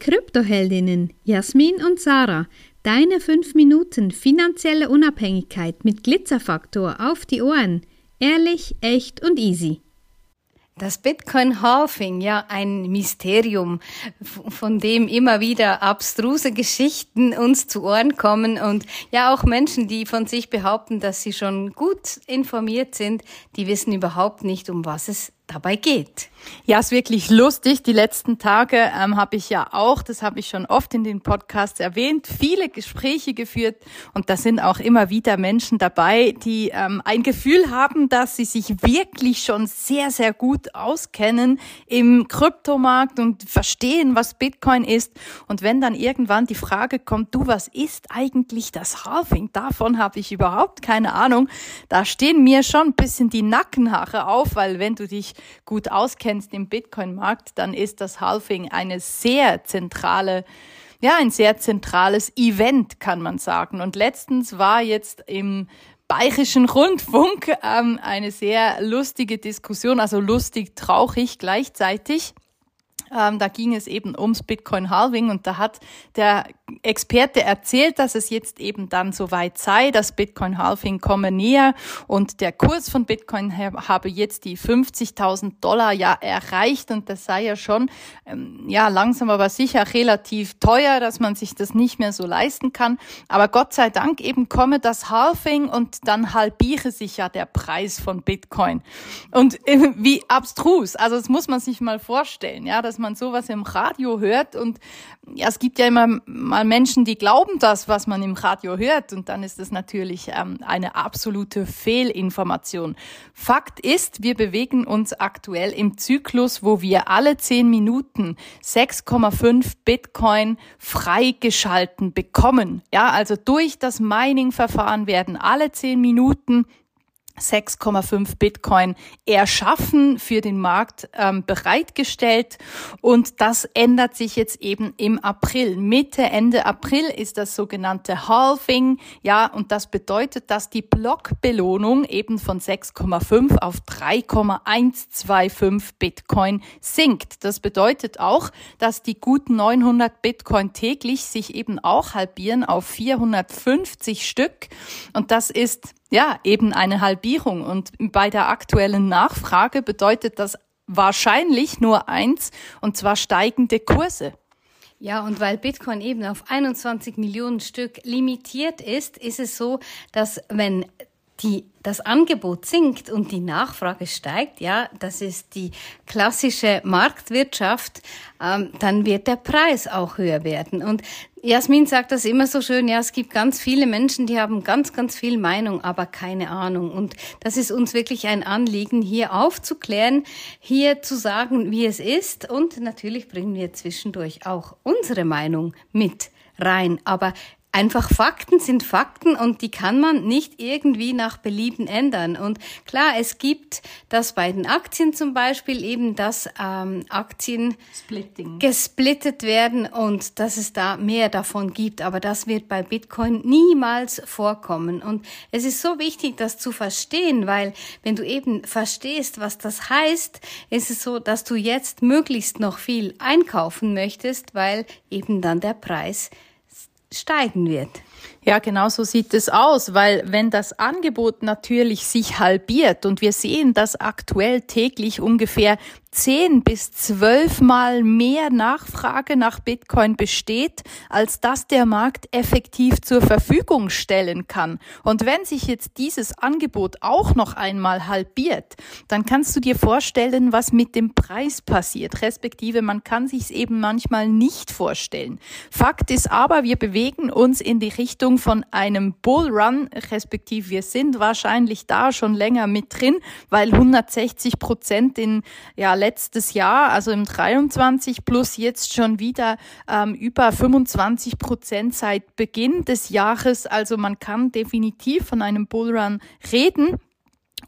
Kryptoheldinnen Jasmin und Sarah. Deine 5 Minuten finanzielle Unabhängigkeit mit Glitzerfaktor auf die Ohren. Ehrlich, echt und easy. Das Bitcoin-Halving, ja, ein Mysterium, von dem immer wieder abstruse Geschichten uns zu Ohren kommen und ja auch Menschen, die von sich behaupten, dass sie schon gut informiert sind, die wissen überhaupt nicht, um was es dabei geht. Ja, ist wirklich lustig. Die letzten Tage ähm, habe ich ja auch, das habe ich schon oft in den Podcasts erwähnt, viele Gespräche geführt und da sind auch immer wieder Menschen dabei, die ähm, ein Gefühl haben, dass sie sich wirklich schon sehr, sehr gut auskennen im Kryptomarkt und verstehen, was Bitcoin ist. Und wenn dann irgendwann die Frage kommt, du, was ist eigentlich das Halving? Davon habe ich überhaupt keine Ahnung. Da stehen mir schon ein bisschen die Nackenhaare auf, weil wenn du dich gut auskennst im Bitcoin-Markt, dann ist das Halving eine sehr zentrale ja, ein sehr zentrales Event, kann man sagen. Und letztens war jetzt im Bayerischen Rundfunk ähm, eine sehr lustige Diskussion, also lustig, traurig gleichzeitig. Ähm, da ging es eben ums Bitcoin Halving und da hat der Experte erzählt, dass es jetzt eben dann soweit sei, dass Bitcoin Halving komme näher und der Kurs von Bitcoin habe jetzt die 50.000 Dollar ja erreicht und das sei ja schon ähm, ja langsam aber sicher relativ teuer, dass man sich das nicht mehr so leisten kann. Aber Gott sei Dank eben komme das Halving und dann halbiere sich ja der Preis von Bitcoin. Und äh, wie abstrus, also das muss man sich mal vorstellen, ja, dass man sowas im Radio hört und ja, es gibt ja immer mal Menschen, die glauben das, was man im Radio hört und dann ist das natürlich ähm, eine absolute Fehlinformation. Fakt ist, wir bewegen uns aktuell im Zyklus, wo wir alle zehn Minuten 6,5 Bitcoin freigeschalten bekommen. Ja, also durch das Mining-Verfahren werden alle zehn Minuten 6,5 Bitcoin erschaffen, für den Markt ähm, bereitgestellt. Und das ändert sich jetzt eben im April. Mitte, Ende April ist das sogenannte Halving. Ja, und das bedeutet, dass die Blockbelohnung eben von 6,5 auf 3,125 Bitcoin sinkt. Das bedeutet auch, dass die guten 900 Bitcoin täglich sich eben auch halbieren auf 450 Stück. Und das ist ja, eben eine Halbierung. Und bei der aktuellen Nachfrage bedeutet das wahrscheinlich nur eins, und zwar steigende Kurse. Ja, und weil Bitcoin eben auf 21 Millionen Stück limitiert ist, ist es so, dass wenn die, das Angebot sinkt und die Nachfrage steigt, ja, das ist die klassische Marktwirtschaft, ähm, dann wird der Preis auch höher werden. Und Jasmin sagt das immer so schön, ja, es gibt ganz viele Menschen, die haben ganz, ganz viel Meinung, aber keine Ahnung. Und das ist uns wirklich ein Anliegen, hier aufzuklären, hier zu sagen, wie es ist. Und natürlich bringen wir zwischendurch auch unsere Meinung mit rein. Aber einfach Fakten sind Fakten und die kann man nicht irgendwie nach Belieben ändern. Und klar, es gibt das bei den Aktien zum Beispiel eben, dass ähm, Aktien Splitting. gesplittet werden und dass es da mehr davon gibt. Aber das wird bei Bitcoin niemals vorkommen. Und es ist so wichtig, das zu verstehen, weil wenn du eben verstehst, was das heißt, ist es so, dass du jetzt möglichst noch viel einkaufen möchtest, weil eben dann der Preis steigen wird. Ja, genau so sieht es aus, weil wenn das Angebot natürlich sich halbiert und wir sehen, dass aktuell täglich ungefähr zehn bis zwölf Mal mehr Nachfrage nach Bitcoin besteht, als dass der Markt effektiv zur Verfügung stellen kann. Und wenn sich jetzt dieses Angebot auch noch einmal halbiert, dann kannst du dir vorstellen, was mit dem Preis passiert, respektive man kann sich es eben manchmal nicht vorstellen. Fakt ist aber, wir bewegen uns in die Richtung Richtung von einem Bullrun, respektive wir sind wahrscheinlich da schon länger mit drin, weil 160 Prozent in ja letztes Jahr, also im 23 plus jetzt schon wieder ähm, über 25 Prozent seit Beginn des Jahres. Also man kann definitiv von einem Bullrun reden.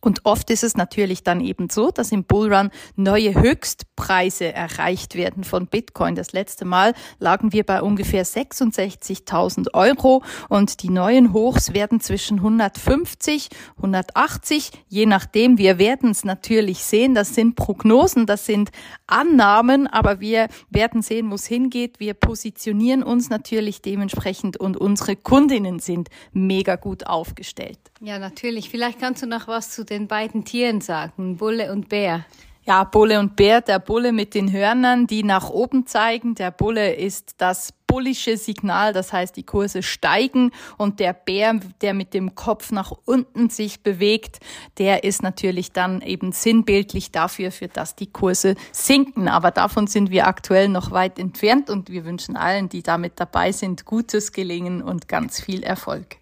Und oft ist es natürlich dann eben so, dass im Bullrun neue Höchstpreise erreicht werden von Bitcoin. Das letzte Mal lagen wir bei ungefähr 66.000 Euro und die neuen Hochs werden zwischen 150, 180, je nachdem. Wir werden es natürlich sehen. Das sind Prognosen, das sind Annahmen, aber wir werden sehen, wo es hingeht. Wir positionieren uns natürlich dementsprechend und unsere Kundinnen sind mega gut aufgestellt. Ja, natürlich. Vielleicht kannst du noch was zu den beiden Tieren sagen, Bulle und Bär. Ja, Bulle und Bär, der Bulle mit den Hörnern, die nach oben zeigen. Der Bulle ist das bullische Signal, das heißt, die Kurse steigen und der Bär, der mit dem Kopf nach unten sich bewegt, der ist natürlich dann eben sinnbildlich dafür, für dass die Kurse sinken. Aber davon sind wir aktuell noch weit entfernt und wir wünschen allen, die damit dabei sind, gutes Gelingen und ganz viel Erfolg.